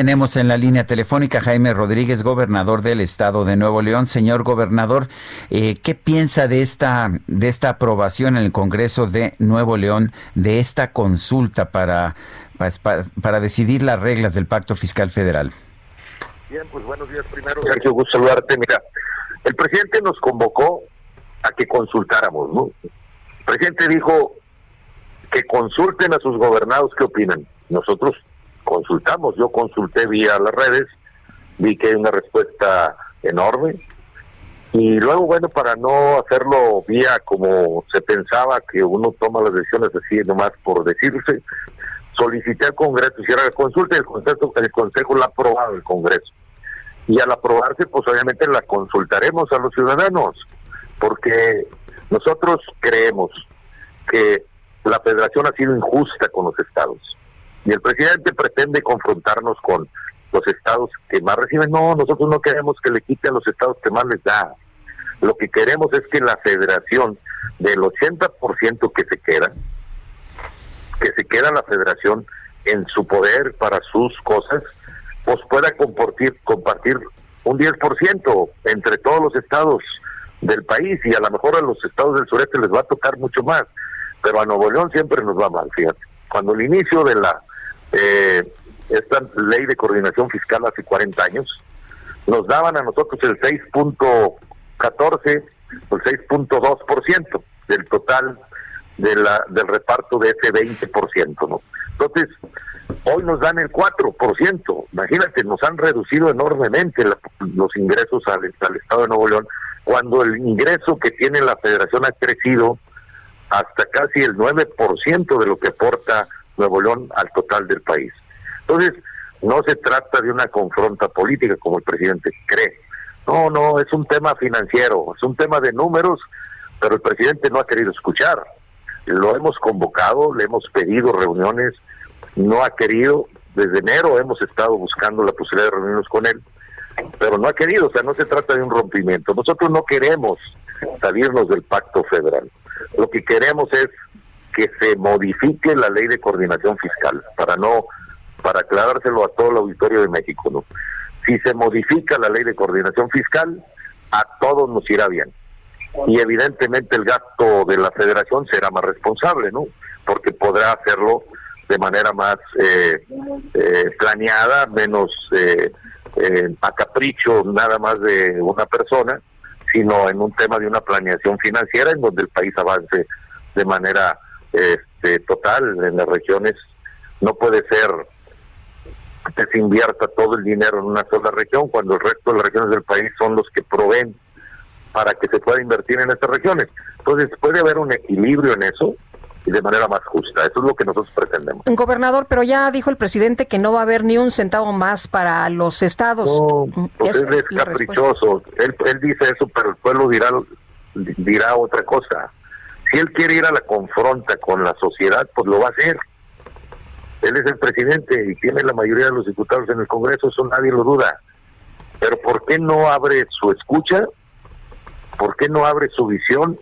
Tenemos en la línea telefónica Jaime Rodríguez, gobernador del estado de Nuevo León. Señor gobernador, eh, ¿qué piensa de esta, de esta aprobación en el Congreso de Nuevo León, de esta consulta para, para, para decidir las reglas del Pacto Fiscal Federal? Bien, pues buenos días primero. Sergio, gusto saludarte. Mira, el presidente nos convocó a que consultáramos, ¿no? El presidente dijo que consulten a sus gobernados qué opinan. Nosotros consultamos, yo consulté vía las redes, vi que hay una respuesta enorme. Y luego, bueno, para no hacerlo vía como se pensaba que uno toma las decisiones así nomás por decirse, solicité al Congreso hiciera la consulta y el Consejo, el Consejo la ha aprobado el Congreso. Y al aprobarse, pues obviamente la consultaremos a los ciudadanos, porque nosotros creemos que la federación ha sido injusta con los estados. Y el presidente pretende confrontarnos con los estados que más reciben. No, nosotros no queremos que le quiten a los estados que más les da. Lo que queremos es que la federación, del 80% que se queda, que se queda la federación en su poder para sus cosas, pues pueda compartir, compartir un 10% entre todos los estados del país y a lo mejor a los estados del sureste les va a tocar mucho más, pero a Nuevo León siempre nos va mal, fíjate. Cuando el inicio de la eh, esta ley de coordinación fiscal hace 40 años, nos daban a nosotros el 6.14 o el 6.2% del total de la, del reparto de ese 20%, ¿no? Entonces, hoy nos dan el 4%. Imagínate, nos han reducido enormemente los ingresos al, al Estado de Nuevo León, cuando el ingreso que tiene la federación ha crecido hasta casi el 9% de lo que aporta Nuevo León al total del país. Entonces, no se trata de una confronta política como el presidente cree. No, no, es un tema financiero, es un tema de números, pero el presidente no ha querido escuchar. Lo hemos convocado, le hemos pedido reuniones, no ha querido. Desde enero hemos estado buscando la posibilidad de reunirnos con él, pero no ha querido, o sea, no se trata de un rompimiento. Nosotros no queremos salirnos del pacto federal. Lo que queremos es que se modifique la ley de coordinación fiscal para no para aclarárselo a todo el auditorio de México, ¿no? Si se modifica la ley de coordinación fiscal, a todos nos irá bien. Y evidentemente el gasto de la federación será más responsable, ¿no? Porque podrá hacerlo de manera más eh, eh, planeada, menos eh, a capricho nada más de una persona, sino en un tema de una planeación financiera en donde el país avance de manera este, total en las regiones. No puede ser que se invierta todo el dinero en una sola región cuando el resto de las regiones del país son los que proveen para que se pueda invertir en estas regiones. Entonces puede haber un equilibrio en eso y de manera más justa. Eso es lo que nosotros pretendemos. Gobernador, pero ya dijo el presidente que no va a haber ni un centavo más para los estados. No, pues es, caprichoso. Él, él dice eso, pero el pueblo dirá, dirá otra cosa. Si él quiere ir a la confronta con la sociedad, pues lo va a hacer. Él es el presidente y tiene la mayoría de los diputados en el Congreso, eso nadie lo duda. Pero ¿por qué no abre su escucha? ¿Por qué no abre su visión?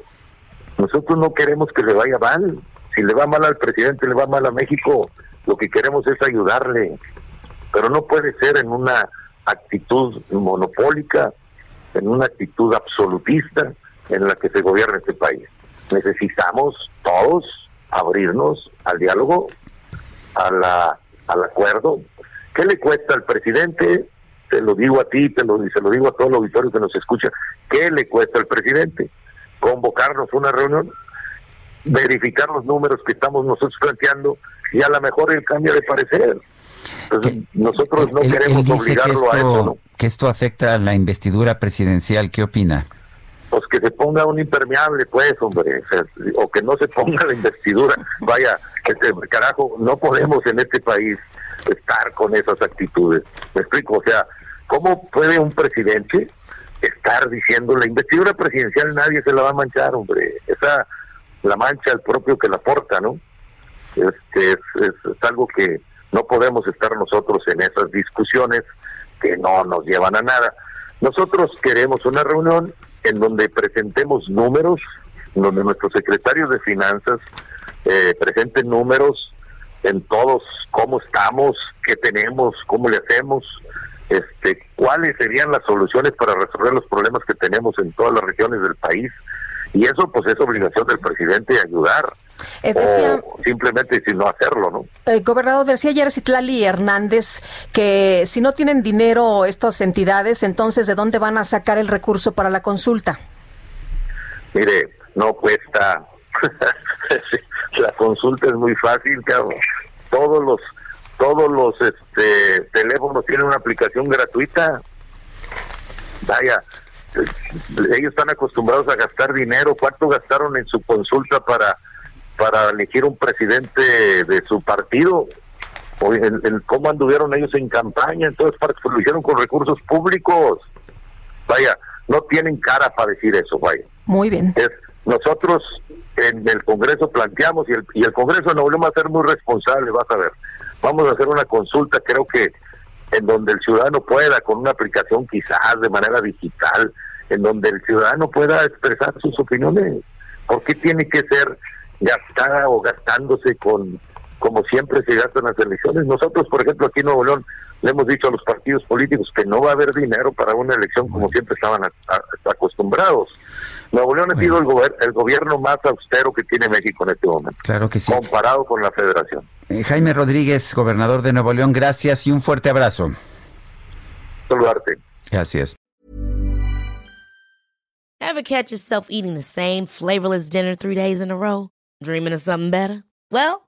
Nosotros no queremos que le vaya mal. Si le va mal al presidente, le va mal a México. Lo que queremos es ayudarle. Pero no puede ser en una actitud monopólica, en una actitud absolutista en la que se gobierna este país necesitamos todos abrirnos al diálogo, a la, al acuerdo. ¿Qué le cuesta al presidente? Te lo digo a ti, te lo, se lo digo a todo el auditorio que nos escucha. ¿Qué le cuesta al presidente? Convocarnos una reunión, verificar los números que estamos nosotros planteando y a lo mejor el cambio de parecer. nosotros no queremos obligarlo a eso. Que esto afecta a la investidura presidencial, ¿qué opina? Pues que se ponga un impermeable, pues, hombre, o que no se ponga la investidura. Vaya, Este, carajo, no podemos en este país estar con esas actitudes. Me explico, o sea, ¿cómo puede un presidente estar diciendo la investidura presidencial nadie se la va a manchar, hombre? Esa la mancha el propio que la porta, ¿no? Este es, es algo que no podemos estar nosotros en esas discusiones que no nos llevan a nada. Nosotros queremos una reunión en donde presentemos números, donde nuestros secretarios de finanzas eh, presenten números en todos, cómo estamos, qué tenemos, cómo le hacemos, este, cuáles serían las soluciones para resolver los problemas que tenemos en todas las regiones del país. Y eso pues es obligación del presidente ayudar. Eh, o simplemente si no hacerlo, ¿no? El gobernador decía ayer Citlali Hernández que si no tienen dinero estas entidades, entonces ¿de dónde van a sacar el recurso para la consulta? Mire, no cuesta. la consulta es muy fácil, Todos los todos los este, teléfonos tienen una aplicación gratuita. Vaya, ellos están acostumbrados a gastar dinero. ¿Cuánto gastaron en su consulta para para elegir un presidente de su partido, o en, cómo anduvieron ellos en campaña, entonces para lo hicieron con recursos públicos. Vaya, no tienen cara para decir eso, vaya. Muy bien. Es, nosotros en el Congreso planteamos, y el, y el Congreso no volvemos a ser muy responsable, vas a ver. Vamos a hacer una consulta, creo que en donde el ciudadano pueda, con una aplicación quizás de manera digital, en donde el ciudadano pueda expresar sus opiniones. ¿Por qué tiene que ser gastada o gastándose con como siempre se gastan las elecciones. Nosotros, por ejemplo, aquí en Nuevo León le hemos dicho a los partidos políticos que no va a haber dinero para una elección como siempre estaban acostumbrados. Nuevo León ha sido el, el, gobierno más austero que tiene México en este momento. Claro que sí. Comparado con la federación. Eh, Jaime Rodríguez, gobernador de Nuevo León, gracias y un fuerte abrazo. Saludarte. Gracias. Ever catch yourself eating the same flavorless dinner three days in a row? Dreaming of something better? Well,